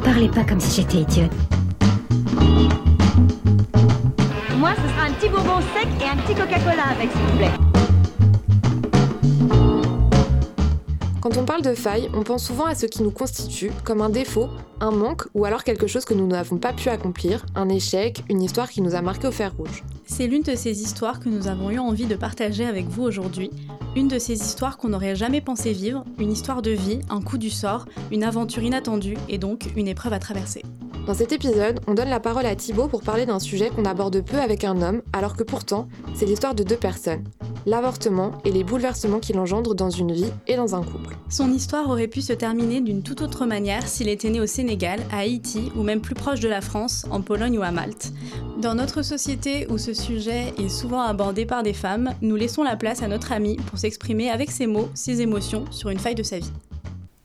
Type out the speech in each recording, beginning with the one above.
parlez pas comme si j'étais idiote. Moi, ce sera un petit bonbon sec et un petit Coca-Cola avec, s'il vous plaît. Quand on parle de failles, on pense souvent à ce qui nous constitue, comme un défaut, un manque ou alors quelque chose que nous n'avons pas pu accomplir, un échec, une histoire qui nous a marqué au fer rouge. C'est l'une de ces histoires que nous avons eu envie de partager avec vous aujourd'hui. Une de ces histoires qu'on n'aurait jamais pensé vivre, une histoire de vie, un coup du sort, une aventure inattendue et donc une épreuve à traverser. Dans cet épisode, on donne la parole à Thibaut pour parler d'un sujet qu'on aborde peu avec un homme, alors que pourtant, c'est l'histoire de deux personnes l'avortement et les bouleversements qu'il engendre dans une vie et dans un couple. Son histoire aurait pu se terminer d'une toute autre manière s'il était né au Sénégal, à Haïti ou même plus proche de la France, en Pologne ou à Malte. Dans notre société où ce sujet est souvent abordé par des femmes, nous laissons la place à notre ami pour s'exprimer avec ses mots, ses émotions sur une faille de sa vie.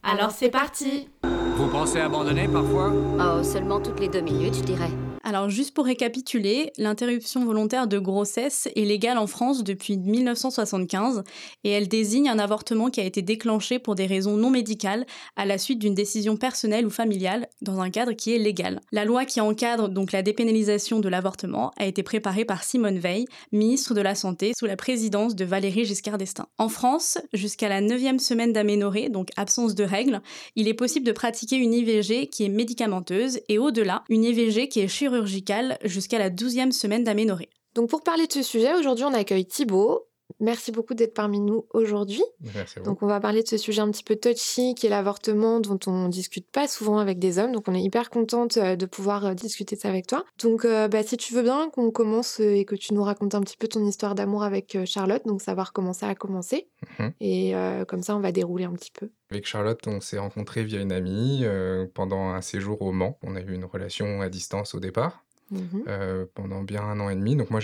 Alors c'est parti Vous pensez abandonner parfois? Oh, seulement toutes les deux minutes, je dirais. Alors juste pour récapituler, l'interruption volontaire de grossesse est légale en France depuis 1975 et elle désigne un avortement qui a été déclenché pour des raisons non médicales à la suite d'une décision personnelle ou familiale dans un cadre qui est légal. La loi qui encadre donc la dépénalisation de l'avortement a été préparée par Simone Veil, ministre de la Santé sous la présidence de Valérie Giscard d'Estaing. En France, jusqu'à la 9e semaine d'aménorrhée, donc absence de règles, il est possible de pratiquer une IVG qui est médicamenteuse et au-delà, une IVG qui est chirurgicale jusqu'à la 12e semaine d'aménorrhée. Donc pour parler de ce sujet, aujourd'hui on accueille Thibaut. Merci beaucoup d'être parmi nous aujourd'hui. Merci à vous. Donc on va parler de ce sujet un petit peu touchy qui est l'avortement dont on discute pas souvent avec des hommes. Donc on est hyper contente euh, de pouvoir euh, discuter de ça avec toi. Donc euh, bah, si tu veux bien qu'on commence et que tu nous racontes un petit peu ton histoire d'amour avec Charlotte, donc savoir comment ça a commencé. Mhm. Et comme ça on va dérouler un petit peu. Avec Charlotte, on s'est rencontrés via une amie euh, pendant un séjour au Mans. On a eu une relation à distance au départ, Mhm. euh, pendant bien un an et demi. Donc moi,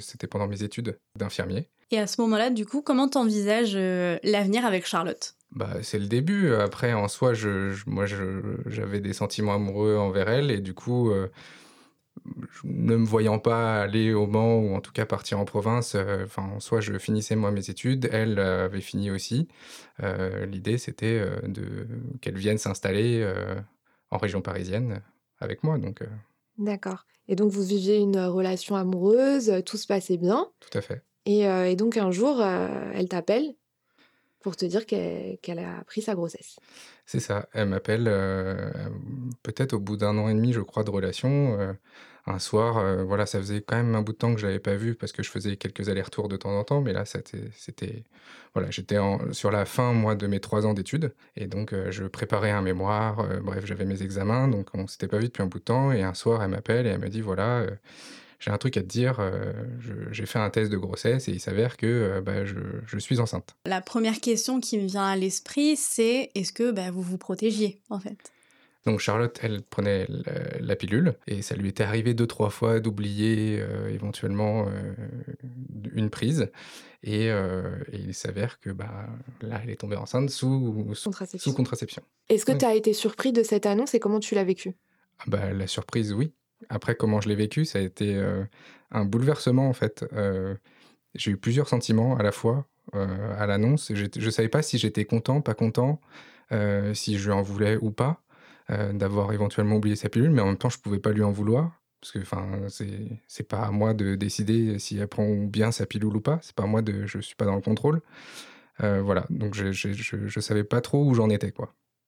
c'était pendant mes études d'infirmier. Et à ce moment-là, du coup, comment t'envisages euh, l'avenir avec Charlotte? Bah, c'est le début. Après, en soi, je, je- moi, je- j'avais des sentiments amoureux envers elle. Et du coup, euh, ne me voyant pas aller au Mans ou en tout cas partir en province, euh, enfin, en soi, je finissais moi mes études. Elle avait fini aussi. Euh, L'idée, c'était euh, de qu'elle vienne s'installer euh, en région parisienne avec moi. Donc, euh, D'accord. Et donc vous viviez une relation amoureuse, tout se passait bien. tout à fait. Et, euh, et donc un jour, euh, elle t'appelle pour te dire qu'elle a pris sa grossesse. C'est ça. Elle m'appelle euh, peut-être au bout d'un an et demi, je crois, de relation. un soir, voilà, ça faisait quand même un bout de temps que je l'avais pas vue parce que je faisais quelques allers-retours de temps en temps. Mais là, c'était, voilà, j'étais sur la fin, moi, de mes trois ans d'études. Et donc, je préparais un mémoire. bref, j'avais mes examens. Donc, on s'était pas vu depuis un bout de temps. Et un soir, elle m'appelle et elle me dit, voilà, j'ai un truc à te dire. euh, j'ai fait un test de grossesse et il s'avère que euh, bah, je, je suis enceinte. La première question qui me vient à l'esprit, c'est est-ce que bah, vous vous protégiez, en fait? Donc Charlotte, elle prenait la, la pilule et ça lui était arrivé deux trois fois d'oublier euh, éventuellement euh, une prise et, euh, et il s'avère que bah là elle est tombée enceinte sous sous, Contraception. sous contraception. Est-ce que tu as été surpris de cette annonce et comment tu l'as vécu Ah bah la surprise oui. Après comment je l'ai vécu, ça a été euh, un bouleversement en fait. Euh, j'ai eu plusieurs sentiments à la fois euh, à l'annonce. Je savais pas si j'étais content, pas content, si je lui en voulais ou pas d'avoir éventuellement oublié sa pilule, mais en même temps je pouvais pas lui en vouloir parce que enfin c'est pas à moi de décider si elle prend bien sa pilule ou pas. C'est pas à moi de, je suis pas dans le contrôle. Voilà, donc je, je, je, je savais pas trop où j'en étais.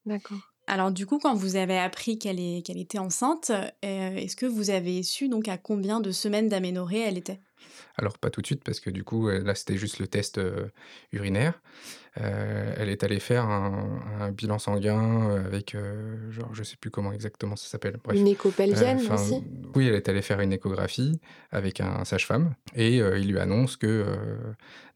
D'accord. Alors du coup, quand vous avez appris qu'elle était enceinte, euh, est-ce que vous avez su donc à combien de semaines d'aménorrhée elle était? Alors pas tout de suite parce que du coup là c'était juste le test euh, urinaire. Euh, elle est allée faire un, un bilan sanguin euh, avec euh, genre je sais plus comment exactement ça s'appelle. Une écho pelvienne aussi? Oui, elle est allée faire une échographie avec un sage-femme et il lui annonce que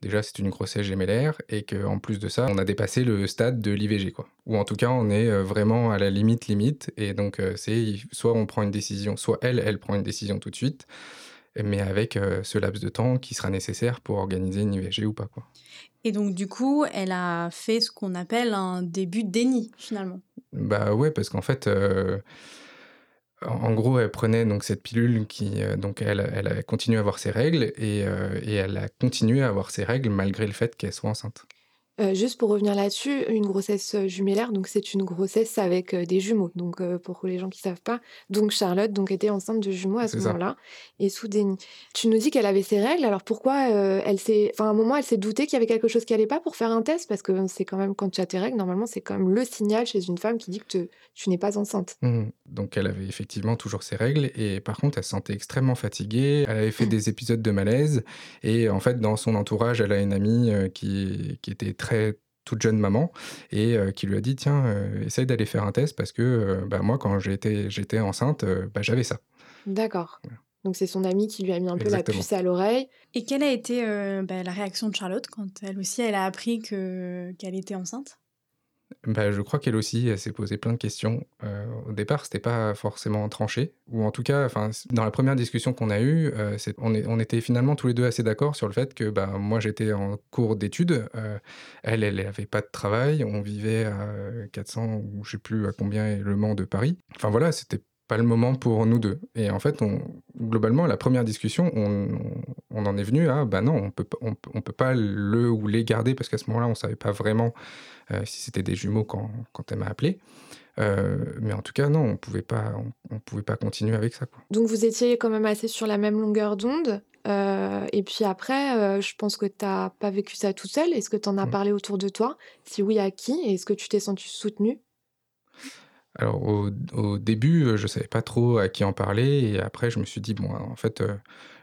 déjà c'est une grossesse gémellaire et qu'en plus de ça, on a dépassé le stade de l'IVG quoi. Ou en tout cas, on est vraiment à la limite limite et donc c'est soit on prend une décision, soit elle elle prend une décision tout de suite, mais avec euh, ce laps de temps qui sera nécessaire pour organiser une IVG ou pas quoi. Et donc du coup, elle a fait ce qu'on appelle un début de déni finalement. Bah ouais, parce qu'en fait, euh, en gros, elle prenait donc cette pilule qui, euh, donc elle, elle a continué à avoir ses règles et, et elle a continué à avoir ses règles malgré le fait qu'elle soit enceinte. Euh, juste pour revenir là-dessus, une grossesse euh, jumellaire, donc c'est une grossesse avec euh, des jumeaux. Donc pour les gens qui savent pas, donc Charlotte donc était enceinte de jumeaux à ce moment-là et sous déni. Tu nous dis qu'elle avait ses règles. Alors pourquoi elle s'est, enfin à un moment elle s'est doutée qu'il y avait quelque chose qui allait pas pour faire un test? Parce que c'est quand même quand tu as tes règles normalement c'est quand même le signal chez une femme qui dit que tu n'es pas enceinte. Mmh. Donc elle avait effectivement toujours ses règles et par contre elle se sentait extrêmement fatiguée. Elle avait fait mmh. des épisodes de malaise et en fait dans son entourage elle a une amie qui, qui était très toute jeune maman et euh, qui lui a dit tiens euh, essaye d'aller faire un test parce que euh, bah, moi quand j'étais j'étais enceinte bah, j'avais ça. D'accord. Donc c'est son amie qui lui a mis un peu la puce à l'oreille. Et quelle a été bah, la réaction de Charlotte quand elle aussi elle a appris que qu'elle était enceinte? Bah, je crois qu'elle aussi, elle s'est posé plein de questions. Euh, au départ, c'était pas forcément tranché, ou en tout cas, dans la première discussion qu'on a eue, euh, on, était finalement tous les deux assez d'accord sur le fait que bah, moi j'étais en cours d'études, euh, elle, elle n'avait pas de travail, on vivait à 400 ou je sais plus à combien est le Mans de Paris. Enfin voilà, c'était pas le moment pour nous deux. Et en fait, on, globalement, la première discussion, on, on, en est venu à, bah non, on peut, on, on peut pas le ou les garder parce qu'à ce moment-là, on savait pas vraiment euh, si c'était des jumeaux quand, quand elle m'a appelé. Euh, mais en tout cas, non, on pouvait pas, on, pouvait pas continuer avec ça. Quoi. Donc vous étiez quand même assez sur la même longueur d'onde. Euh, et puis après, je pense que tu n'as pas vécu ça tout seul. Est-ce que tu en as mmh. parlé autour de toi? Si oui, à qui? Est-ce que tu t'es senti soutenu alors au, début, je savais pas trop à qui en parler et après je me suis dit bon, en fait,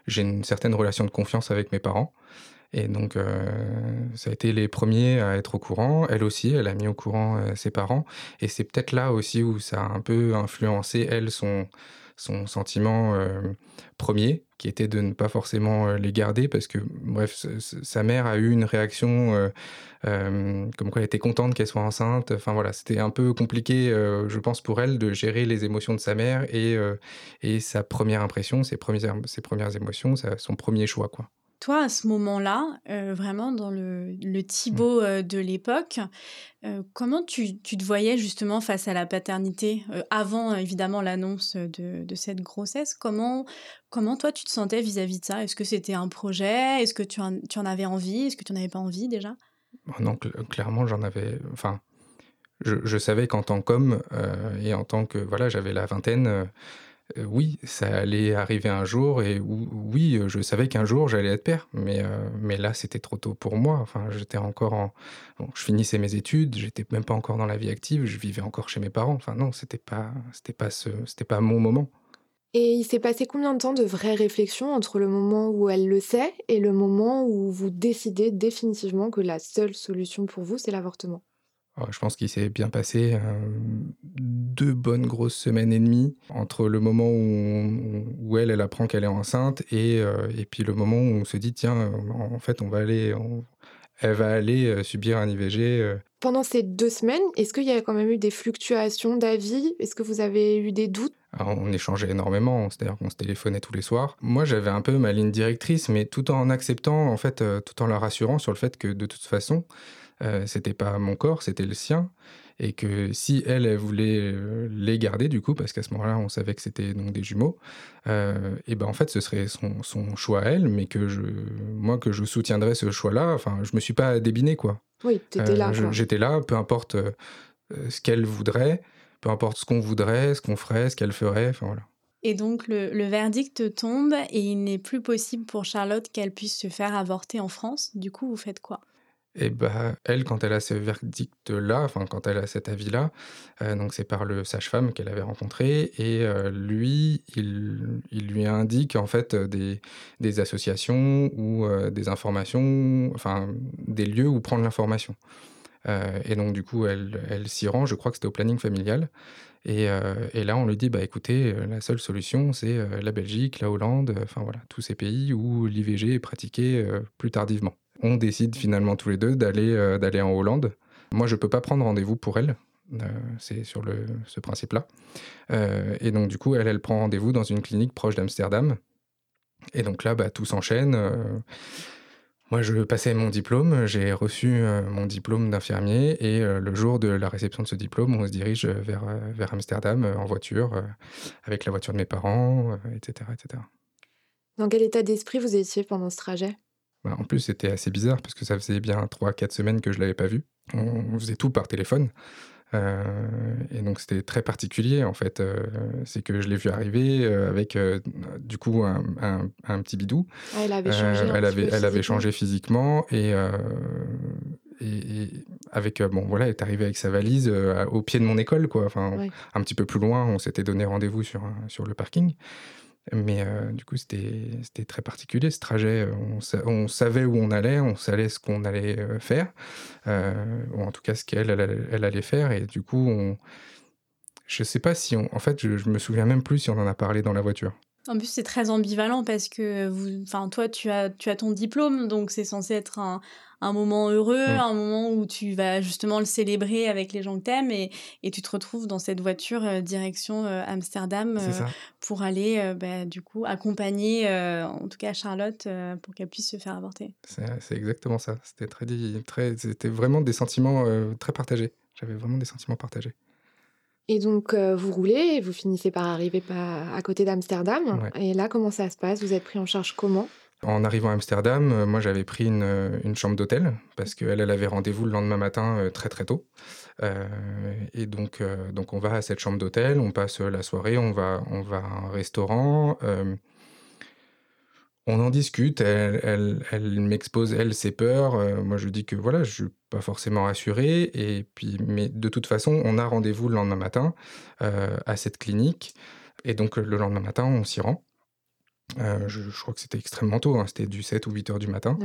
j'ai une certaine relation de confiance avec mes parents et donc, euh, ça a été les premiers à être au courant. Elle aussi, elle a mis au courant euh, ses parents. Et c'est peut-être là aussi où ça a un peu influencé, elle, son, son sentiment euh, premier, qui était de ne pas forcément les garder, parce que, bref, sa mère a eu une réaction comme quoi elle était contente qu'elle soit enceinte. Enfin voilà, c'était un peu compliqué, je pense, pour elle de gérer les émotions de sa mère et, et sa première impression, ses premières, ses premières émotions, son premier choix, quoi. Toi, à ce moment-là, euh, vraiment dans le, le Thibaut mmh. euh, de l'époque, euh, comment tu, tu, te voyais justement face à la paternité, avant évidemment l'annonce de, de, cette grossesse? Comment, comment toi tu te sentais vis-à-vis de ça? Est-ce que c'était un projet? Est-ce que tu en, tu en, avais envie? Est-ce que tu n'en avais pas envie déjà? Bah Non, clairement j'en avais... Enfin, je, je savais qu'en tant qu'homme et en tant que... Voilà, j'avais la vingtaine euh, oui, ça allait arriver un jour et oui, je savais qu'un jour j'allais être père, mais, euh, mais là c'était trop tôt pour moi. Enfin, j'étais encore en. je finissais mes études, j'étais même pas encore dans la vie active, je vivais encore chez mes parents. Enfin, non, c'était pas, c'était pas, ce, c'était pas mon moment. Et il s'est passé combien de temps de vraie réflexion entre le moment où elle le sait et le moment où vous décidez définitivement que la seule solution pour vous, c'est l'avortement? Je pense qu'il s'est bien passé euh, deux bonnes grosses semaines et demie entre le moment où, où elle, elle apprend qu'elle est enceinte et, euh, et, puis le moment où on se dit tiens, en fait, on va aller, elle va aller euh, subir un IVG. Pendant ces deux semaines, est-ce qu'il y a quand même eu des fluctuations d'avis? Est-ce que vous avez eu des doutes? On échangeait énormément, c'est-à-dire qu'on se téléphonait tous les soirs. Moi, j'avais un peu ma ligne directrice, mais tout en acceptant, en fait, tout en la rassurant sur le fait que de toute façon, euh, c'était pas mon corps, c'était le sien. Et que si elle, elle voulait euh, les garder, du coup, parce qu'à ce moment-là, on savait que c'était donc des jumeaux, euh, et ben en fait, ce serait son, son, choix à elle, mais que je, moi, que je soutiendrais ce choix-là. Enfin, je me suis pas débiné, quoi. Oui, tu étais là. J'étais là, peu importe ce qu'elle voudrait, peu importe ce qu'on voudrait, ce qu'on ferait, ce qu'elle ferait, enfin voilà. Et donc le, le, verdict tombe et il n'est plus possible pour Charlotte qu'elle puisse se faire avorter en France. Du coup, vous faites quoi? Et bah, elle, quand elle a ce verdict-là, enfin, quand elle a cet avis-là, euh, donc c'est par le sage-femme qu'elle avait rencontré, et euh, lui, il, lui indique en fait des, des associations ou euh, des informations, enfin, des lieux où prendre l'information. et donc, du coup, elle, s'y rend, je crois que c'était au planning familial. Et, et, là, on lui dit, bah écoutez, la seule solution, c'est la Belgique, la Hollande, enfin voilà, tous ces pays où l'IVG est pratiqué plus tardivement on décide finalement tous les deux d'aller euh, d'aller en Hollande. Moi, je peux pas prendre rendez-vous pour elle. Euh, c'est sur le, ce principe-là. Euh, et donc, du coup, elle, elle prend rendez-vous dans une clinique proche d'Amsterdam. Et donc là, bah, tout s'enchaîne. moi, je passais mon diplôme, j'ai reçu mon diplôme d'infirmier, et le jour de la réception de ce diplôme, on se dirige vers, vers Amsterdam en voiture, avec la voiture de mes parents, etc., etc. Dans quel état d'esprit vous étiez pendant ce trajet? Bah, en plus, c'était assez bizarre parce que ça faisait bien 3-4 semaines que je l'avais pas vu. On, faisait tout par téléphone. Euh, et donc c'était très particulier en fait. Euh, c'est que je l'ai vu arriver euh, avec du coup un, un, petit bidou. Ah, elle avait changé. elle avait, elle avait changé physiquement et, et, avec bon voilà, elle est arrivée avec sa valise au pied de mon école quoi. Enfin un petit peu plus loin, on s'était donné rendez-vous sur sur le parking. Mais euh, du coup, c'était très particulier ce trajet. On, on, savait où on allait, on savait ce qu'on allait euh, faire, euh, ou en tout cas ce qu'elle elle, elle, allait faire. Et du coup, on... je sais pas si on. En fait, je, je me souviens même plus si on en a parlé dans la voiture. En plus, c'est très ambivalent parce que vous, enfin, toi, tu as, tu as ton diplôme, donc c'est censé être un, un moment heureux, un moment où tu vas justement le célébrer avec les gens que t'aimes et, et tu te retrouves dans cette voiture euh, direction euh, Amsterdam euh, pour aller bah, du coup accompagner en tout cas Charlotte pour qu'elle puisse se faire avorter. C'est exactement ça. C'était très, très, c'était vraiment des sentiments très partagés. J'avais vraiment des sentiments partagés. Et donc, vous roulez et vous finissez par arriver à côté d'Amsterdam. Et là, comment ça se passe? Vous êtes pris en charge comment? En arrivant à Amsterdam, euh, moi j'avais pris une, euh, une chambre d'hôtel parce qu'elle elle avait rendez-vous le lendemain matin euh, très très tôt. et donc, donc on va à cette chambre d'hôtel, on passe la soirée, on va, on va à un restaurant. On en discute, elle, elle, elle m'expose, elle, ses peurs. moi, je dis que voilà, je suis pas forcément rassuré. Et puis, mais de toute façon, on a rendez-vous le lendemain matin à cette clinique. Et donc, le lendemain matin, on s'y rend. Euh, je, crois que c'était extrêmement tôt, hein, c'était du 7 ou 8 heures du matin.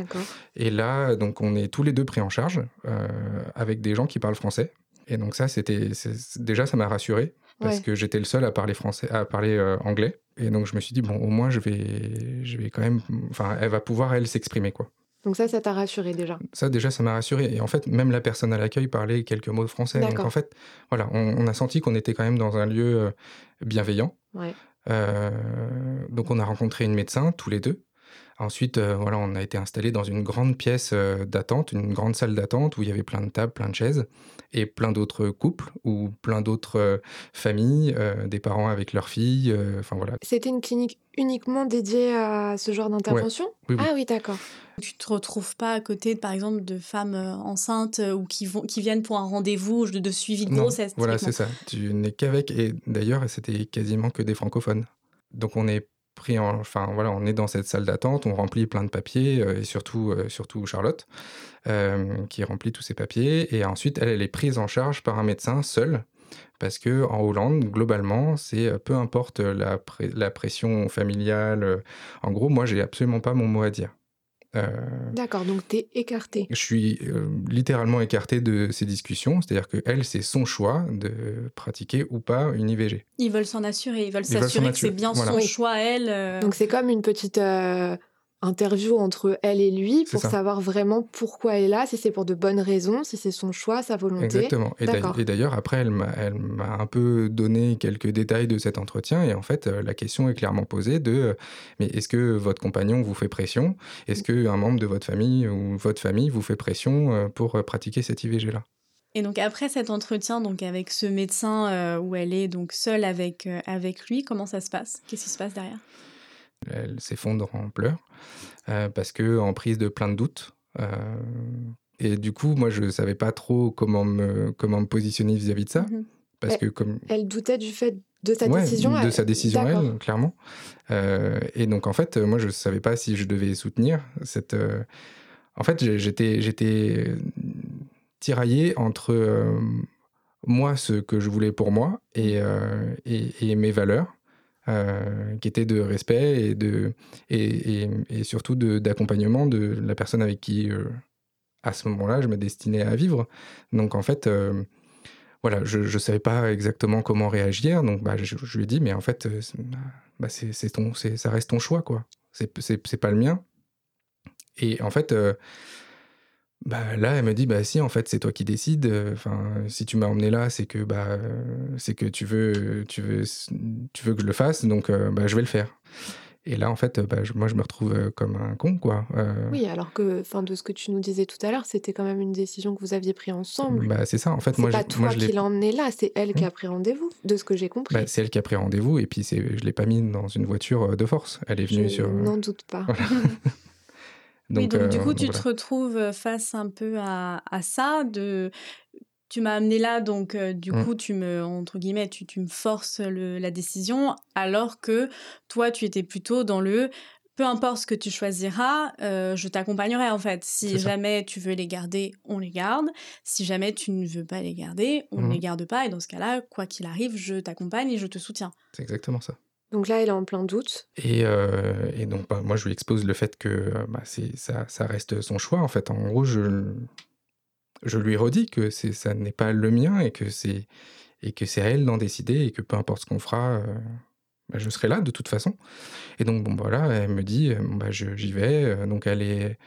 Et là, donc, on est tous les deux pris en charge euh, avec des gens qui parlent français. Et donc ça, c'était déjà, ça m'a rassuré parce que j'étais le seul à parler français, à parler euh, anglais. Et donc je me suis dit bon, au moins je vais, je vais quand même, enfin, elle va pouvoir elle s'exprimer quoi. Donc ça, ça t'a rassuré déjà Ça déjà, ça m'a rassuré. Et en fait, même la personne à l'accueil parlait quelques mots de français. Donc en fait, voilà, on, on a senti qu'on était quand même dans un lieu bienveillant. Ouais. Euh, donc on a rencontré une médecin tous les deux. Ensuite, euh, voilà, on a été installé dans une grande pièce euh, d'attente, une grande salle d'attente où il y avait plein de tables, plein de chaises et plein d'autres couples ou plein d'autres familles, des parents avec leurs filles. Enfin voilà. C'était une clinique uniquement dédiée à ce genre d'intervention? Ah oui, d'accord. Tu te retrouves pas à côté, par exemple, de femmes enceintes ou qui, vont, qui viennent pour un rendez-vous de, suivi de grossesse. Voilà, c'est ça. Tu n'es qu'avec, et d'ailleurs, c'était quasiment que des francophones. Donc on est pris en, enfin voilà, on est dans cette salle d'attente, on remplit plein de papiers et surtout, surtout Charlotte qui remplit tous ces papiers et ensuite elle, elle est prise en charge par un médecin seul parce que en Hollande, globalement, c'est peu importe la, la pression familiale. En gros, moi, j'ai absolument pas mon mot à dire. Euh, D'accord, donc tu es écarté. Je suis euh, littéralement écarté de ces discussions, c'est-à-dire que elle, c'est son choix de pratiquer ou pas une IVG. Ils veulent s'en assurer, ils veulent s'assurer que c'est bien son choix, elle. Euh. Donc c'est comme une petite interview entre elle et lui pour savoir vraiment pourquoi elle est là, si c'est pour de bonnes raisons, si c'est son choix, sa volonté. Exactement. Et d'ailleurs, après, elle m'a un peu donné quelques détails de cet entretien. Et en fait, euh, la question est clairement posée de euh, mais est-ce que votre compagnon vous fait pression? Est-ce qu'un membre de votre famille ou votre famille vous fait pression euh, pour pratiquer cette IVG-là et donc après cet entretien donc avec ce médecin où elle est donc seule avec, avec lui, comment ça se passe? Qu'est-ce qui se passe derrière? Elle s'effondre en pleurs euh, parce que en prise de plein de doutes. Euh, et du coup, moi, je ne savais pas trop comment me, comment me positionner vis-à-vis de ça. Mhm. Parce elle, que comme... elle doutait du fait de sa décision De sa décision, elle, clairement. Euh, et donc, en fait, moi, je ne savais pas si je devais soutenir cette. En fait, j'étais, j'étais tiraillé entre moi, ce que je voulais pour moi et, et, et mes valeurs. Euh, qui était de respect et, de, et, surtout d'accompagnement de, la personne avec qui, euh, à ce moment-là, je me destinais à vivre. Donc en fait, euh, voilà, je ne savais pas exactement comment réagir. Donc bah, je, lui ai dit, mais en fait, bah, c'est ton, ça reste ton choix, quoi. C'est pas le mien. Et en fait, bah, là, elle me dit, bah si, en fait, c'est toi qui décides. Enfin, si tu m'as emmené là, c'est que bah, c'est que tu veux, tu veux, tu veux que je le fasse, donc bah, je vais le faire. Et là, en fait, bah, moi, je me retrouve comme un con, quoi. Oui, alors que, enfin, de ce que tu nous disais tout à l'heure, c'était quand même une décision que vous aviez prise ensemble. Bah, c'est ça, en fait. Moi, pas toi qui l'as emmené là, c'est elle qui a pris rendez-vous, de ce que j'ai compris. Bah, c'est elle qui a pris rendez-vous, et puis je l'ai pas mis dans une voiture de force. Elle est venue je sur. N'en doute pas. oui, donc du euh, coup, tu voilà. te retrouves face un peu à, à ça. De... Tu m'as amené là, donc euh, du Mm. coup, tu me, entre guillemets, tu, tu me forces le- la décision, alors que toi, tu étais plutôt dans le peu importe ce que tu choisiras, euh, je t'accompagnerai en fait. Si jamais tu veux les garder, on les garde. Si jamais tu ne veux pas les garder, on ne Mhm. les garde pas. Et dans ce cas-là, quoi qu'il arrive, je t'accompagne et je te soutiens. C'est exactement ça. Donc là, elle est en plein doute. Et, euh, donc, bah, moi, je lui expose le fait que bah, ça, ça reste son choix. En fait, en gros, je, je lui redis que ça n'est pas le mien et que c'est, et que c'est à elle d'en décider et que peu importe ce qu'on fera, euh, bah, je serai là de toute façon. Et donc, bon, voilà, elle me dit, euh, bah, j'y vais. Donc, elle est,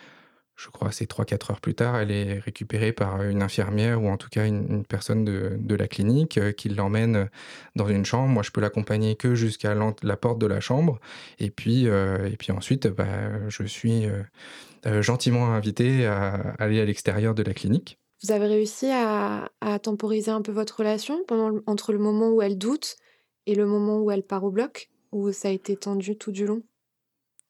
je crois, c'est 3-4 heures plus tard, elle est récupérée par une infirmière ou en tout cas une, personne de, la clinique euh, qui l'emmène dans une chambre. Moi, je peux l'accompagner que jusqu'à la porte de la chambre. Et puis, euh, et puis ensuite, bah, je suis euh, gentiment invité à aller à l'extérieur de la clinique. Vous avez réussi à, temporiser un peu votre relation entre le moment où elle doute et le moment où elle part au bloc Ou ça a été tendu tout du long?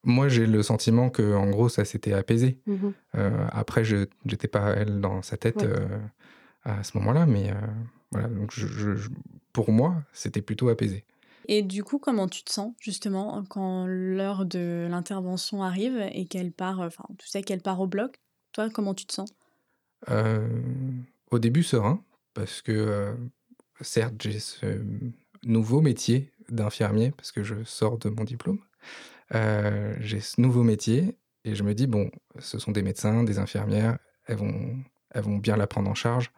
Moi, j'ai le sentiment que, en gros, ça s'était apaisé. Mhm. Euh, après, je n'étais pas elle dans sa tête Ouais. euh, à ce moment-là, mais euh, voilà. Donc, je- je- je- pour moi, c'était plutôt apaisé. Et du coup, comment tu te sens justement quand l'heure de l'intervention arrive et qu'elle part, enfin, tu sais qu'elle part au bloc? Toi, comment tu te sens? Euh, au début, serein, parce que euh, certes, j'ai ce nouveau métier d'infirmier, parce que je sors de mon diplôme. Euh, j'ai ce nouveau métier et je me dis, bon, ce sont des médecins, des infirmières, elles vont, elles vont bien la prendre en charge.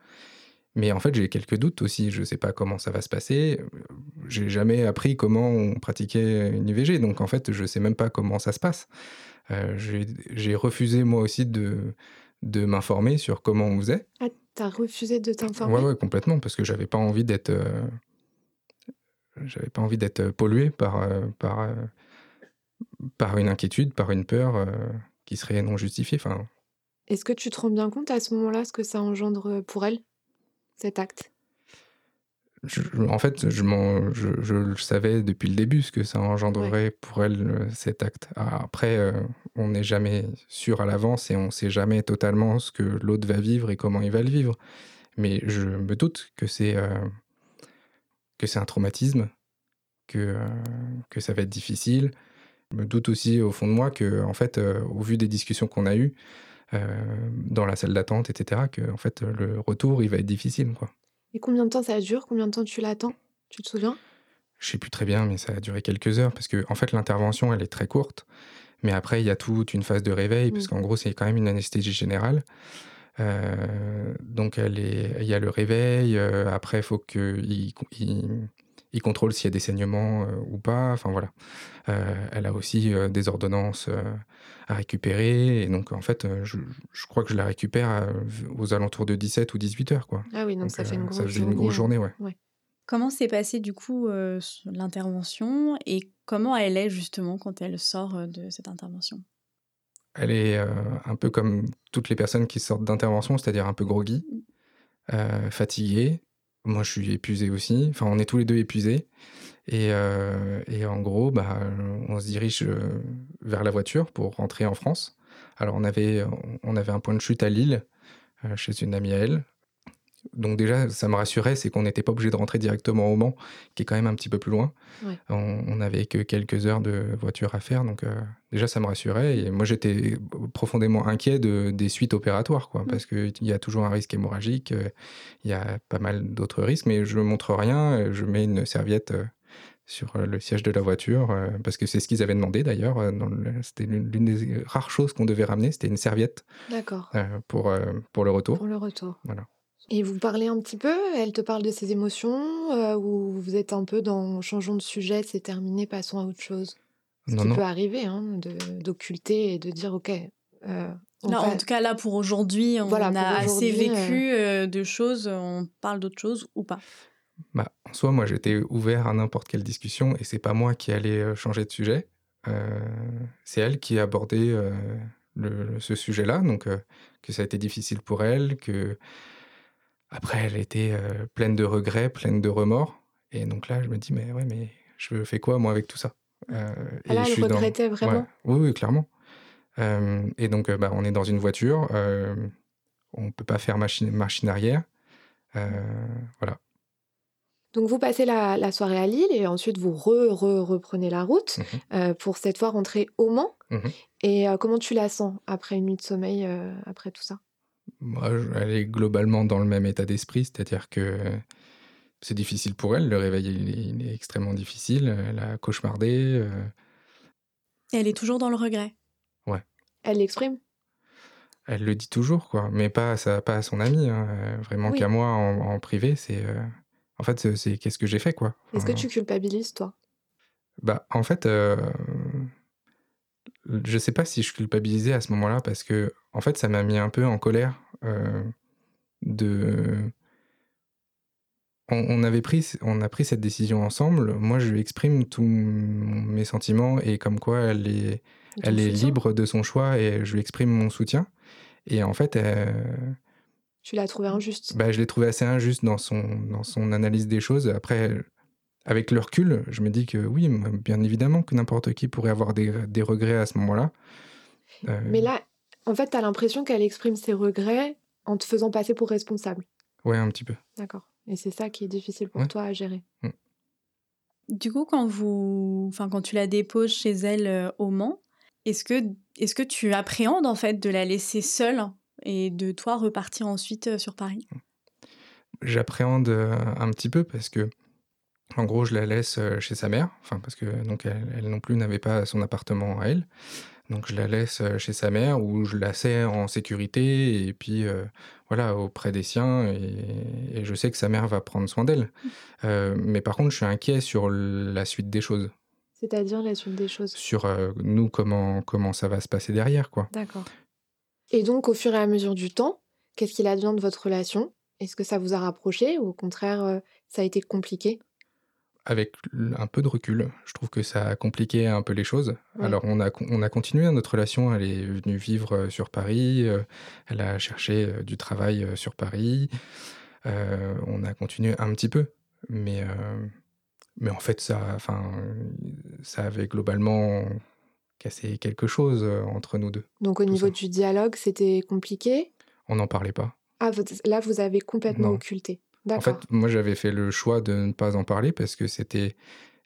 Mais en fait, j'ai quelques doutes aussi. Je ne sais pas comment ça va se passer. J'ai jamais appris comment on pratiquait une IVG. Donc, en fait, je ne sais même pas comment ça se passe. Euh, j'ai refusé, moi aussi, de, de m'informer sur comment on faisait. Ah, t'as refusé de t'informer? Ouais, ouais, complètement, parce que j'avais pas envie d'être, euh, j'avais pas envie d'être pollué par, euh, par, par une inquiétude, par une peur euh, qui serait non justifiée. Enfin, Est-ce que tu te rends bien compte à ce moment-là ce que ça engendre pour elle, cet acte? Je- en fait, je, m'en- je, je le savais depuis le début ce que ça engendrerait pour elle euh, cet acte. Ah, Après, euh, on n'est jamais sûr à l'avance et on sait jamais totalement ce que l'autre va vivre et comment il va le vivre. Mais je me doute que c'est euh, que c'est un traumatisme, que euh, que ça va être difficile. Je me doute aussi au fond de moi que, en fait, euh, au vu des discussions qu'on a eues euh, dans la salle d'attente, etc., que en fait le retour il va être difficile, quoi. Et combien de temps ça dure? Combien de temps tu l'attends? Tu te souviens? Je sais plus très bien, mais ça a duré quelques heures parce que en fait l'intervention elle est très courte, mais après il y a toute une phase de réveil Mm. parce qu'en gros c'est quand même une anesthésie générale. Euh, donc elle est, il y a le réveil. après il faut que il, il- il contrôle s'il y a des saignements euh, ou pas. Enfin voilà. Euh, elle a aussi euh, des ordonnances euh, à récupérer et donc en fait je, je crois que je la récupère à- aux alentours de 17 ou 18 heures quoi. Ah oui, donc, ça fait une grosse ça faisait journée. une grosse hein. journée ouais. Comment s'est passée du coup euh, l'intervention et comment elle est justement quand elle sort euh, de cette intervention? Elle est euh, un peu comme toutes les personnes qui sortent d'intervention, c'est-à-dire un peu groggy, euh, fatiguée. Moi, je suis épuisé aussi. Enfin, on est tous les deux épuisés. Et, euh, en gros, bah, on se dirige euh, vers la voiture pour rentrer en France. Alors, on avait, on avait un point de chute à Lille, euh, chez une amie à elle. Donc déjà, ça me rassurait, c'est qu'on n'était pas obligé de rentrer directement au Mans, qui est quand même un petit peu plus loin. Ouais. On, on avait que quelques heures de voiture à faire, donc euh, déjà ça me rassurait. Et moi, j'étais profondément inquiet de, des suites opératoires, quoi, parce qu'il y a toujours un risque hémorragique, euh, il y a pas mal d'autres risques, mais je montre rien, euh, je mets une serviette sur le siège de la voiture, parce que c'est ce qu'ils avaient demandé d'ailleurs. C'était l'une des rares choses qu'on devait ramener, c'était une serviette D'accord, pour, pour le retour. pour le retour. Voilà. Et vous parlez un petit peu Elle te parle de ses émotions euh, Ou vous êtes un peu dans changeons de sujet, c'est terminé, passons à autre chose? Ce Non, qui non. peut arriver, hein, de- d'occulter et de dire ok. euh, on Là, va- En tout cas, là pour aujourd'hui, on Voilà, a assez aujourd'hui, vécu euh, de choses, on parle d'autres choses ou pas? Bah, en soi, moi, j'étais ouvert à n'importe quelle discussion et c'est pas moi qui allais euh, changer de sujet. Euh, c'est elle qui a abordé euh, le- ce sujet-là, donc euh, que ça a été difficile pour elle, que après, elle était euh, pleine de regrets, pleine de remords. Et donc là, je me dis, mais ouais, mais je fais quoi, moi, avec tout ça? Euh, Ah là, je elle suis dans- regrettait vraiment? Ouais. Oui, oui, clairement. Euh, et donc, bah, on est dans une voiture, on peut pas faire machine, machine arrière. Voilà. Donc vous passez la, la soirée à Lille et ensuite vous re, re- reprenez la route Mhm. pour cette fois rentrer au Mans. Mhm. Et comment tu la sens après une nuit de sommeil, après tout ça? Moi, elle est globalement dans le même état d'esprit, c'est-à-dire que c'est difficile pour elle. Le réveil, il est, il est extrêmement difficile. Elle a cauchemardé. euh, Elle est toujours dans le regret. Elle l'exprime elle le dit toujours, quoi. Mais pas à, sa- pas à son ami. hein, euh, Vraiment Oui. qu'à moi en, en privé. C'est. euh, En fait, c'est- qu'est-ce que j'ai fait, quoi. Est-ce que tu culpabilises, toi? Bah, en fait, euh, je sais pas si je culpabilisais à ce moment-là parce que, en fait, ça m'a mis un peu en colère euh, de. On, on avait pris, on a pris cette décision ensemble. Moi, je lui exprime tous mes sentiments et comme quoi elle est, elle est libre de son choix et je lui exprime mon soutien. Et en fait, euh, Tu l'as trouvé injuste? Bah, je l'ai trouvé assez injuste dans son, dans son analyse des choses. Après, avec le recul, je me dis que oui, bien évidemment que n'importe qui pourrait avoir des, des regrets à ce moment-là. Euh, Mais là, en fait, tu as l'impression qu'elle exprime ses regrets en te faisant passer pour responsable. Ouais, un petit peu. D'accord. Et c'est ça qui est difficile pour Ouais. toi à gérer. Du coup, quand vous, enfin, quand tu la déposes chez elle euh, au Mans, est-ce que, est-ce que tu appréhendes en fait de la laisser seule et de toi repartir ensuite euh, sur Paris? J'appréhende euh, un petit peu parce que, en gros, je la laisse euh, chez sa mère. Enfin, parce que donc elle, elle non plus n'avait pas son appartement à elle. Donc je la laisse euh, chez sa mère où je la sais en sécurité et puis euh, voilà auprès des siens et, et je sais que sa mère va prendre soin d'elle. Euh, mais par contre, je suis inquiet sur la suite des choses, C'est-à-dire la suite des choses? sur euh, nous comment comment ça va se passer derrière quoi. D'accord. Et donc, au fur et à mesure du temps, qu'est-ce qu'il advient de votre relation? Est-ce que ça vous a rapproché ou au contraire, ça a été compliqué? Avec un peu de recul, je trouve que ça a compliqué un peu les choses. Ouais. Alors on a, on a continué notre relation, elle est venue vivre euh, sur Paris, euh, elle a cherché euh, du travail sur Paris, Euh, on a continué un petit peu, mais, euh, mais en fait ça, enfin, ça avait globalement cassé quelque chose entre nous deux. Donc, au niveau ça. du dialogue, c'était compliqué? On n'en parlait pas. Ah, là, vous avez complètement Non. occulté. En fait, moi j'avais fait le choix de ne pas en parler parce que c'était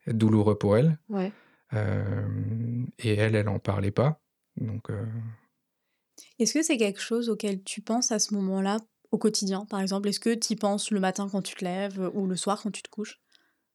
douloureux pour elle. Ouais. Euh, et elle, elle en parlait pas. Donc, euh, Est-ce que c'est quelque chose auquel tu penses à ce moment-là au quotidien, par exemple? Est-ce que tu y penses le matin quand tu te lèves euh, ou le soir quand tu te couches?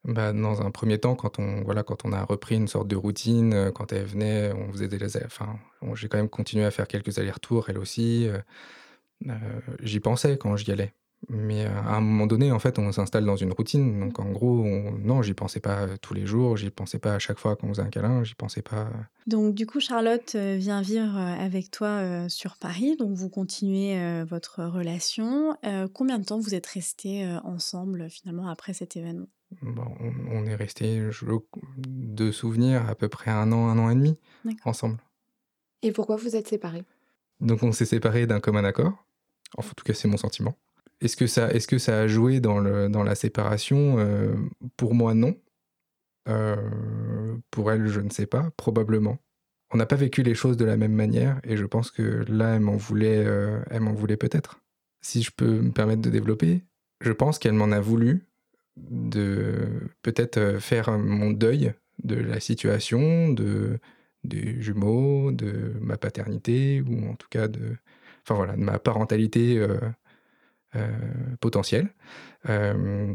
Bah, dans un premier temps, quand on, voilà, quand on a repris une sorte de routine, euh, quand elle venait, on faisait des enfin, j'ai quand même continué à faire quelques allers-retours, elle aussi. euh, j'y pensais quand j'y allais. Mais euh, à un moment donné, en fait, on s'installe dans une routine. Donc, en gros, on- non, j'y pensais pas euh, tous les jours, j'y pensais pas à chaque fois qu'on faisait un câlin, j'y pensais pas. euh, Donc du coup, Charlotte vient vivre avec toi sur Paris, donc vous continuez votre relation. Combien de temps vous êtes restés ensemble finalement après cet événement? Bon, on, est resté, je- de souvenirs, à peu près un an, un an et demi ensemble. Et pourquoi vous êtes séparés? Donc on s'est séparés d'un commun accord. Enfin, en tout cas, c'est mon sentiment. Est-ce que ça, est-ce que ça a joué dans, le, dans la séparation? Euh, Pour moi, non. Euh, pour elle, je ne sais pas. Probablement. On n'a pas vécu les choses de la même manière et je pense que là, elle m'en voulait, euh, m'en voulait peut-être. Si je peux me permettre de développer, je pense qu'elle m'en a voulu de peut-être faire mon deuil de la situation, de des jumeaux, de ma paternité, ou en tout cas de, enfin voilà, de ma parentalité euh, potentielle, euh,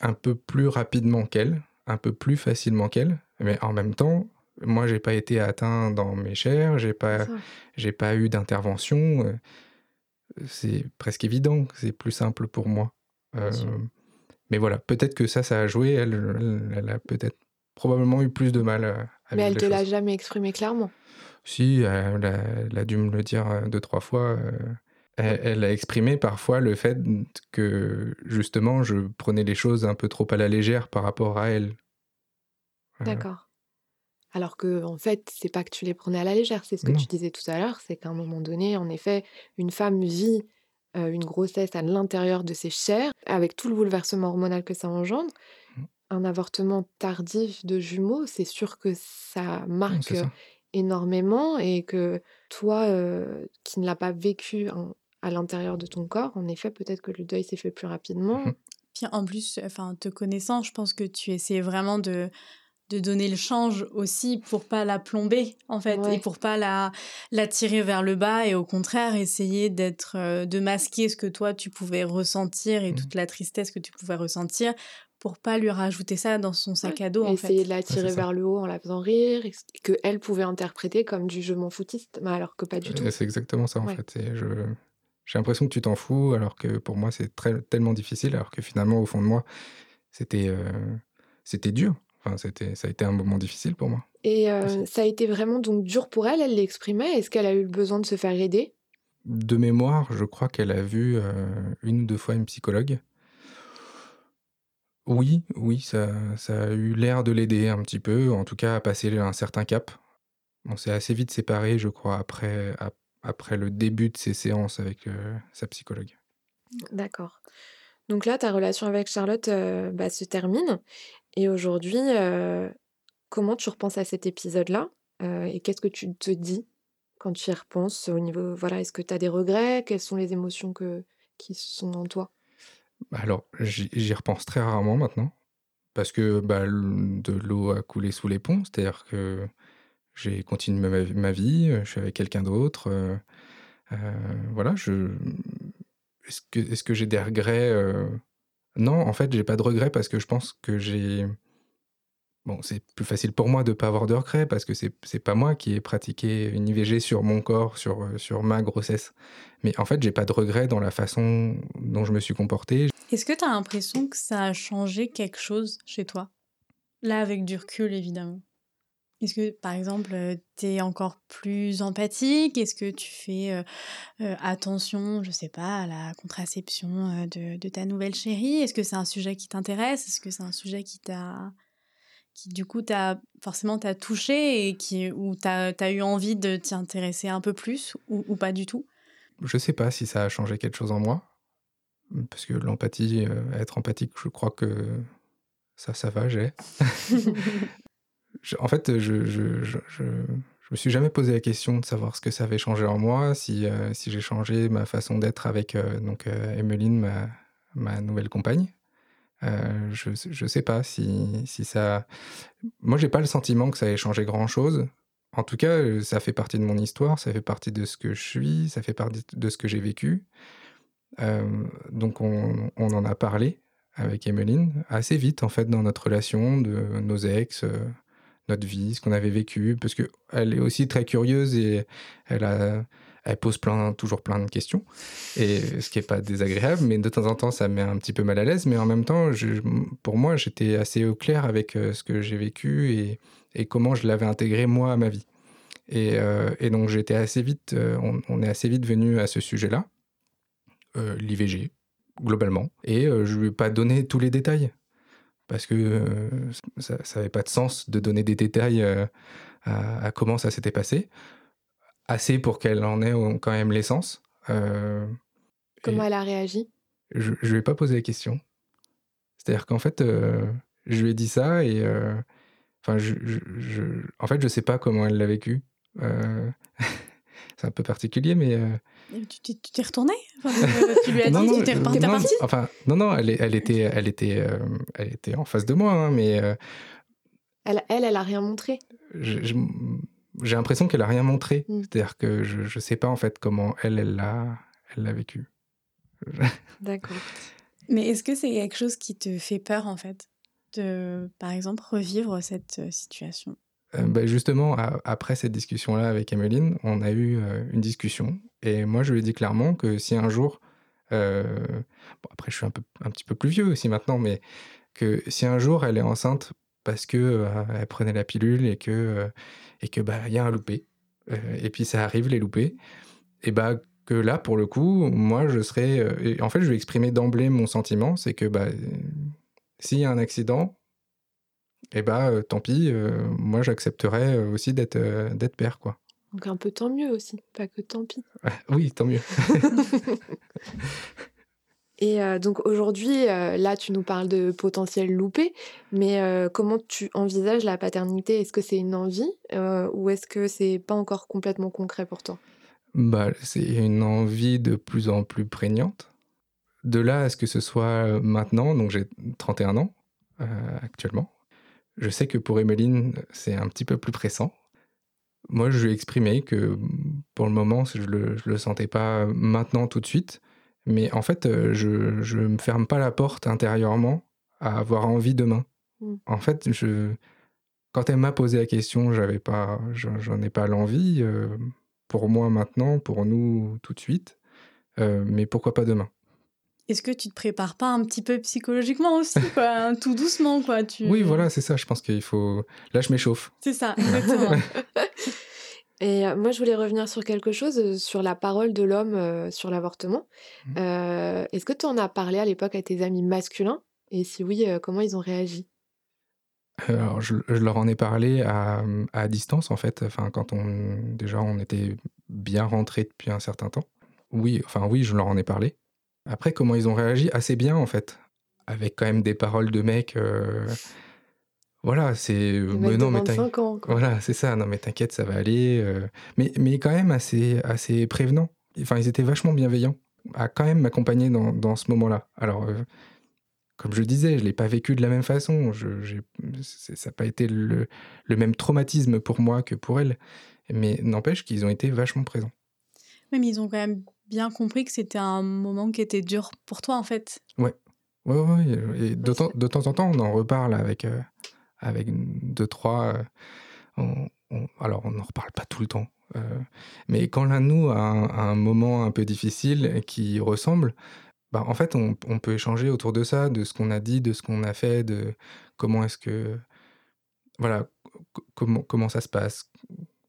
un peu plus rapidement qu'elle, un peu plus facilement qu'elle, mais en même temps, moi j'ai pas été atteint dans mes chairs, j'ai pas, j'ai pas eu d'intervention. euh, C'est presque évident c'est plus simple pour moi. Euh, mais voilà, peut-être que ça, ça a joué. Elle, elle, elle a peut-être probablement eu plus de mal à, à Mais elle te l'a jamais exprimé clairement. Si, elle a, elle a dû me le dire deux, trois fois. euh, Elle, elle a exprimé parfois le fait que, justement, je prenais les choses un peu trop à la légère par rapport à elle. Euh, D'accord. Alors que, en fait, c'est pas que tu les prenais à la légère, c'est ce que Non. tu disais tout à l'heure, c'est qu'à un moment donné, en effet, une femme vit euh, une grossesse à l'intérieur de ses chairs, avec tout le bouleversement hormonal que ça engendre. Mm. Un avortement tardif de jumeaux, c'est sûr que ça non, marque ça. énormément et que toi, qui ne l'as pas vécu à l'intérieur de ton corps, en effet, peut-être que le deuil s'est fait plus rapidement. Mmh Puis en plus, enfin, te connaissant, je pense que tu essayais vraiment de de donner le change aussi pour pas la plomber en fait et pour pas la la tirer vers le bas et au contraire essayer d'être euh, de masquer ce que toi tu pouvais ressentir et mmh. toute la tristesse que tu pouvais ressentir pour pas lui rajouter ça dans son sac à dos en essayer de la tirer vers le haut en la faisant rire que elle pouvait interpréter comme du je m'en foutiste mais alors que pas du tout. c'est exactement ça en fait je j'ai l'impression que tu t'en fous alors que pour moi c'est tellement difficile alors que finalement au fond de moi c'était euh, c'était dur Enfin, c'était, ça a été un moment difficile pour moi. Et euh, ça a été vraiment donc dur pour elle, elle l'exprimait? Est-ce qu'elle a eu le besoin de se faire aider? De mémoire, je crois qu'elle a vu euh, une ou deux fois une psychologue. Oui, oui, ça, ça a eu l'air de l'aider un petit peu, en tout cas à passer un certain cap. On s'est assez vite séparés, je crois, après, après le début de ses séances avec euh, sa psychologue. D'accord. Donc là, ta relation avec Charlotte bah, se termine. Et aujourd'hui, comment tu repenses à cet épisode-là et qu'est-ce que tu te dis quand tu y repenses au niveau, voilà, est-ce que tu as des regrets? Quelles sont les émotions que, qui sont en toi? Bah, Alors, j'y repense très rarement maintenant parce que bah, de l'eau a coulé sous les ponts, c'est-à-dire que j'ai continué ma, vie, je suis avec quelqu'un d'autre. voilà, je... Est-ce que, j'ai des regrets non, en fait, j'ai pas de regrets parce que je pense que j'ai. Bon, c'est plus facile pour moi de pas avoir de regrets parce que c'est, c'est pas moi qui ai pratiqué une IVG sur mon corps, sur, euh, sur ma grossesse. Mais en fait, j'ai pas de regrets dans la façon dont je me suis comporté. Est-ce que tu as l'impression que ça a changé quelque chose chez toi? Là, avec du recul, évidemment. Est-ce que, par exemple, tu es encore plus empathique? Est-ce que tu fais attention, je sais pas, à la contraception de, ta nouvelle chérie? Est-ce que c'est un sujet qui t'intéresse? Est-ce que c'est un sujet qui t'a qui du coup t'a forcément t'a touché et qui où t'as as eu envie de t'y intéresser un peu plus ou, pas du tout? Je sais pas si ça a changé quelque chose en moi parce que l'empathie, être empathique, je crois que ça, ça va, j'ai. en fait, je, je, je, je, me suis jamais posé la question de savoir ce que ça avait changé en moi, si, euh, si j'ai changé ma façon d'être avec euh, donc euh, Emeline, ma, ma, nouvelle compagne. je ne sais pas si, si ça. Moi, j'ai pas le sentiment que ça ait changé grand chose. En tout cas, ça fait partie de mon histoire, ça fait partie de ce que je suis, ça fait partie de ce que j'ai vécu. donc, on, on, en a parlé avec Emeline assez vite, en fait, dans notre relation de nos ex notre vie, ce qu'on avait vécu, parce qu'elle est aussi très curieuse et elle, elle pose toujours plein de questions, et ce qui n'est pas désagréable, mais de temps en temps, ça me met un petit peu mal à l'aise, mais en même temps, pour moi, j'étais assez au clair avec euh, ce que j'ai vécu et, comment je l'avais intégré, moi, à ma vie. Et, euh, donc, j'étais assez vite, euh, on, est assez vite venu à ce sujet-là, l'IVG, globalement, et je lui ai pas donné tous les détails parce que euh, ça n'avait pas de sens de donner des détails euh, à, comment ça s'était passé. Assez pour qu'elle en ait quand même l'essence. Euh, comment elle a réagi? Je ne lui ai pas posé la question. C'est-à-dire qu'en fait, je lui ai dit ça et. Enfin, je, je, en fait, je sais pas comment elle l'a vécu. c'est un peu particulier, mais tu t'es retourné Tu lui as dit, tu t'es reparti Enfin, non, non, elle, elle était, elle, était, euh, elle était en face de moi, hein, mais. Euh, elle, elle, elle a rien montré. J'ai l'impression qu'elle a rien montré. Hmm. C'est-à-dire que je ne sais pas en fait comment elle, elle l'a, elle l'a vécu. D'accord. Mais est-ce que c'est quelque chose qui te fait peur en fait de, par exemple, revivre cette euh, situation? Euh, bah, justement, après cette discussion-là avec Emeline, on a eu euh, une discussion. Et moi, je lui ai dit clairement que si un jour, euh, bon, après, je suis un, petit peu plus vieux aussi maintenant, mais que si un jour elle est enceinte parce que elle prenait la pilule et que et que bah y a un loupé, et puis ça arrive les loupés, et bah que là pour le coup, moi je serais, en fait, je lui ai exprimé d'emblée mon sentiment, c'est que bah s'il y a un accident, eh bah euh, tant pis, euh, moi j'accepterais euh, aussi d'être d'être père, quoi. Donc un peu tant mieux aussi, pas que tant pis. oui, tant mieux. Et euh, donc aujourd'hui, euh, là, tu nous parles de potentiel loupé, mais euh, comment tu envisages la paternité? Est-ce que c'est une envie ou est-ce que c'est pas encore complètement concret pour toi? Bah, C'est une envie de plus en plus prégnante. De là à ce que ce soit maintenant, donc j'ai 31 ans actuellement, je sais que pour Emeline, c'est un petit peu plus pressant. Moi, je lui ai exprimé que pour le moment, je le, je le sentais pas maintenant tout de suite, mais en fait, euh, je ne me ferme pas la porte intérieurement à avoir envie demain. Mm. En fait, je, quand elle m'a posé la question, j'avais pas, j'en ai pas l'envie. Euh, pour moi maintenant, pour nous tout de suite. Euh, mais pourquoi pas demain? Est-ce que tu te prépares pas un petit peu psychologiquement aussi, quoi, tout doucement, quoi tu... Oui, voilà, c'est ça. Je pense qu'il faut. Là, je m'échauffe. C'est ça, exactement. Et euh, moi, je voulais revenir sur quelque chose, euh, sur la parole de l'homme euh, sur l'avortement. Mmh. Est-ce que tu en as parlé à l'époque à tes amis masculins? Et si oui, comment ils ont réagi? Alors, je, leur en ai parlé à, à, distance, en fait. Enfin, quand on déjà on était bien rentrés depuis un certain temps. Oui, enfin oui, je leur en ai parlé. Après, comment ils ont réagi? Assez bien, en fait. Avec quand même des paroles de mecs. Voilà, c'est. Mais non, mais Voilà, c'est ça. Non, mais t'inquiète, ça va aller. Euh. Mais, mais quand même assez, assez prévenant. Enfin, ils étaient vachement bienveillants à quand même m'accompagner dans, dans, ce moment-là. Alors, euh, comme je disais, je ne l'ai pas vécu de la même façon. Je, ça n'a pas été le, le, même traumatisme pour moi que pour elle. Mais n'empêche qu'ils ont été vachement présents. Oui, mais ils ont quand même bien compris que c'était un moment qui était dur pour toi, en fait. Ouais. Ouais, ouais. Et de, temps, de temps en temps, on en reparle avec, euh, avec deux, trois. Euh, alors, on n'en reparle pas tout le temps. Euh, mais quand l'un de nous a un, moment un peu difficile qui ressemble, bah, en fait, on, peut échanger autour de ça, de ce qu'on a dit, de ce qu'on a fait, de comment est-ce que. Voilà, comment, comment ça se passe.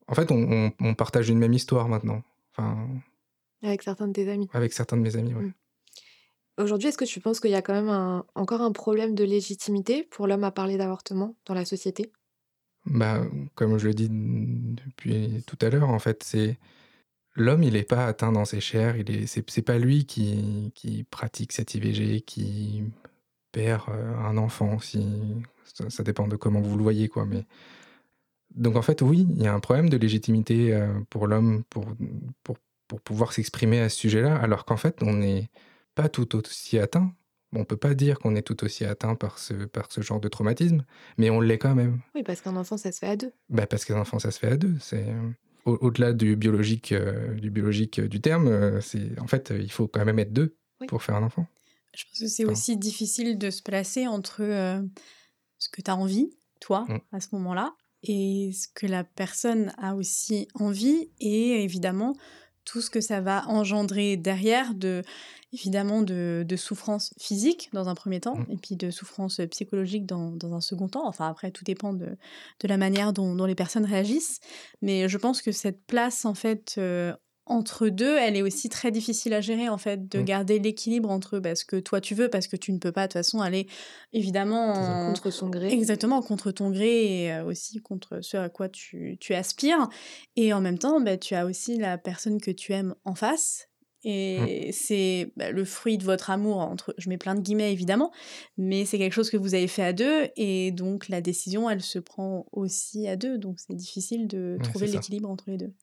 En fait, on, partage une même histoire maintenant. Enfin, avec certains de tes amis. Avec certains de mes amis, oui. Mmh. Aujourd'hui, est-ce que tu penses qu'il y a quand même encore un problème de légitimité pour l'homme à parler d'avortement dans la société? Bah, Comme je le dis depuis tout à l'heure, en fait, c'est l'homme, il n'est pas atteint dans ses chairs. Il est, c'est, pas lui qui, qui pratique cette IVG, qui perd euh, un enfant. Si ça, dépend de comment vous le voyez, quoi. Mais donc en fait, oui, il y a un problème de légitimité euh, pour l'homme pour, pour, pour pouvoir s'exprimer à ce sujet-là, alors qu'en fait, on est pas tout aussi atteint. On peut pas dire qu'on est tout aussi atteint par ce, par ce genre de traumatisme, mais on l'est quand même. Oui, parce qu'un enfant, ça se fait à deux. Bah parce qu'un enfant, ça se fait à deux. C'est au-delà du biologique, euh, du biologique du terme. Euh, c'est en fait, il faut quand même être deux pour faire un enfant. Je pense que c'est aussi difficile de se placer entre euh, ce que tu as envie, toi, mmh. à ce moment-là, et ce que la personne a aussi envie, et évidemment tout ce que ça va engendrer derrière de évidemment de, de souffrance physique dans un premier temps, mmh. et puis de souffrance psychologique dans, dans, un second temps. Enfin, après, tout dépend de, de la manière dont, dont, les personnes réagissent. Mais je pense que cette place, en fait, euh, entre deux, elle est aussi très difficile à gérer, en fait, de mmh. garder l'équilibre entre bah, ce que toi tu veux, parce que tu ne peux pas, de toute façon, aller, évidemment... Contre son gré. Exactement, contre ton gré, et euh, aussi contre ce à quoi tu, tu aspires. Et en même temps, bah, tu as aussi la personne que tu aimes en face, Mmh. Et c'est bah, le fruit de votre amour, entre, je mets plein de guillemets évidemment, mais c'est quelque chose que vous avez fait à deux, et donc la décision, elle se prend aussi à deux, donc c'est difficile de trouver l'équilibre entre les deux.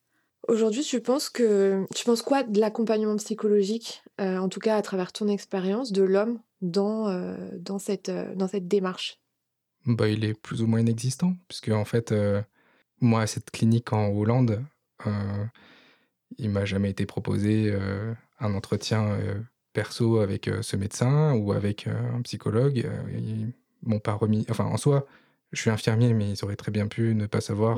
Aujourd'hui, tu penses que tu penses quoi de l'accompagnement psychologique, euh, en tout cas à travers ton expérience, de l'homme dans, euh, dans, cette, euh, dans cette démarche? Bah, Il est plus ou moins inexistant, puisque en fait, moi, à cette clinique en Hollande, il m'a jamais été proposé un entretien perso avec ce médecin ou avec un psychologue. ils m'ont pas remis. Enfin, en soi, je suis infirmier, mais ils auraient très bien pu ne pas savoir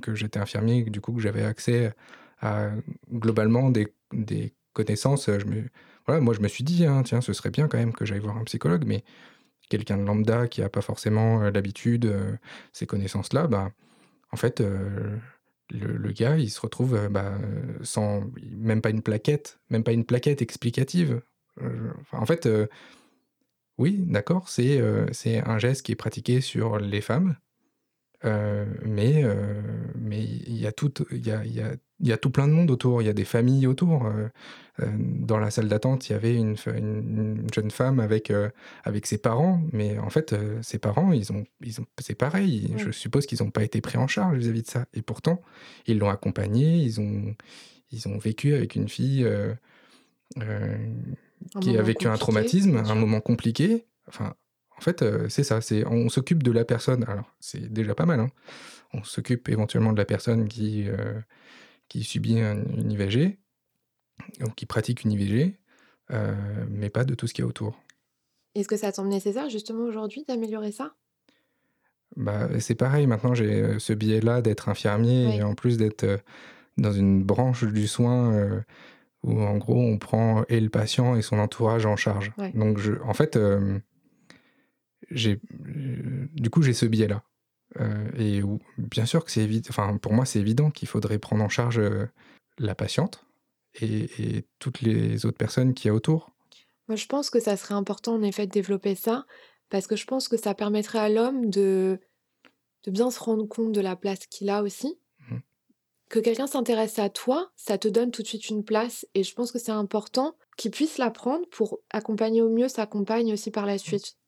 que j'étais infirmier, du coup que j'avais accès à globalement des, des connaissances. Je me, voilà, moi je me suis dit, hein, tiens, ce serait bien quand même que j'aille voir un psychologue, mais quelqu'un de lambda qui n'a pas forcément l'habitude, ces connaissances-là, bah, en fait, le, gars, il se retrouve euh, bah, sans même pas une plaquette, même pas une plaquette explicative. Euh, en fait, euh, oui, d'accord, c'est c'est un geste qui est pratiqué sur les femmes, mais mais il y a tout, il y a, y, a, y a tout plein de monde autour, il y a des familles autour. Euh, euh, dans la salle d'attente, il y avait une, une, jeune femme avec, euh, avec ses parents, mais en fait, ses parents, ils ont, ils ont, c'est pareil. Je suppose qu'ils n'ont pas été pris en charge vis-à-vis de ça. Et pourtant, ils l'ont accompagnée, ils ont, ils ont vécu avec une fille qui a vécu un traumatisme, un moment compliqué. Enfin, en fait, c'est ça. C'est, on s'occupe de la personne. Alors, c'est déjà pas mal. Hein. On s'occupe éventuellement de la personne qui qui subit une IVG, ou qui pratique une IVG, euh, mais pas de tout ce qu'il y a autour. Est-ce que ça semble nécessaire justement aujourd'hui d'améliorer ça? Bah, C'est pareil, maintenant j'ai euh, ce biais-là d'être infirmier et en plus d'être euh, dans une branche du soin où en gros on prend et le patient et son entourage en charge. Donc je, en fait, j'ai, du coup j'ai ce biais-là. Euh, et bien sûr que c'est évident, enfin pour moi c'est évident qu'il faudrait prendre en charge euh, la patiente et, toutes les autres personnes qui y a autour. Moi je pense que ça serait important en effet de développer ça parce que je pense que ça permettrait à l'homme de, de bien se rendre compte de la place qu'il a aussi. Que quelqu'un s'intéresse à toi, ça te donne tout de suite une place et je pense que c'est important qu'il puisse la prendre pour accompagner au mieux sa compagne aussi par la suite.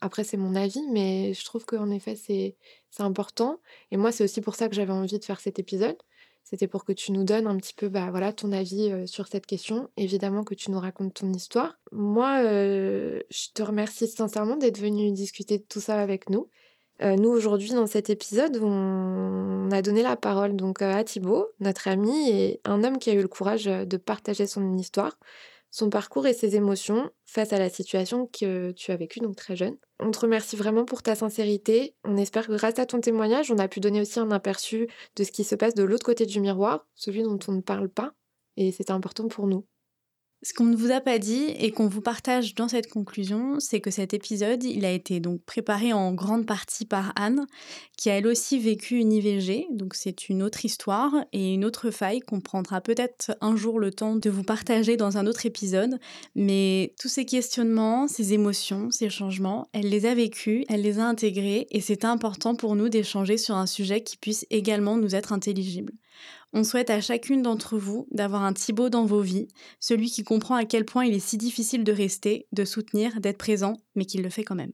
Après, c'est mon avis, mais je trouve qu'en effet, c'est important. Et moi, c'est aussi pour ça que j'avais envie de faire cet épisode. C'était pour que tu nous donnes un petit peu bah, voilà, ton avis sur cette question. Évidemment que tu nous racontes ton histoire. Moi, je te remercie sincèrement d'être venu discuter de tout ça avec nous. Nous, aujourd'hui, dans cet épisode, on a donné la parole donc à Thibaut, notre ami, et un homme qui a eu le courage de partager son histoire son parcours et ses émotions face à la situation que tu as vécue, donc très jeune. On te remercie vraiment pour ta sincérité. On espère que grâce à ton témoignage, on a pu donner aussi un aperçu de ce qui se passe de l'autre côté du miroir, celui dont on ne parle pas. Et c'est important pour nous. Ce qu'on ne vous a pas dit et qu'on vous partage dans cette conclusion, c'est que cet épisode, il a été donc préparé en grande partie par Anne, qui a elle aussi vécu une IVG, donc c'est une autre histoire et une autre faille qu'on prendra peut-être un jour le temps de vous partager dans un autre épisode, mais tous ces questionnements, ces émotions, ces changements, elle les a vécus, elle les a intégrés et c'est important pour nous d'échanger sur un sujet qui puisse également nous être intelligible. On souhaite à chacune d'entre vous d'avoir un Thibaut dans vos vies, celui qui comprend à quel point il est si difficile de rester, de soutenir, d'être présent, mais qui le fait quand même.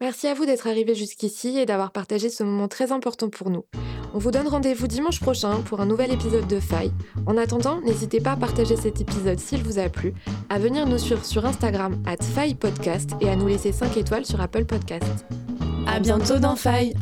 Merci à vous d'être arrivé jusqu'ici et d'avoir partagé ce moment très important pour nous. On vous donne rendez-vous dimanche prochain pour un nouvel épisode de Faille. En attendant, n'hésitez pas à partager cet épisode s'il vous a plu, à venir nous suivre sur Instagram at Faille Podcast et à nous laisser 5 étoiles sur Apple Podcast. À bientôt dans Faille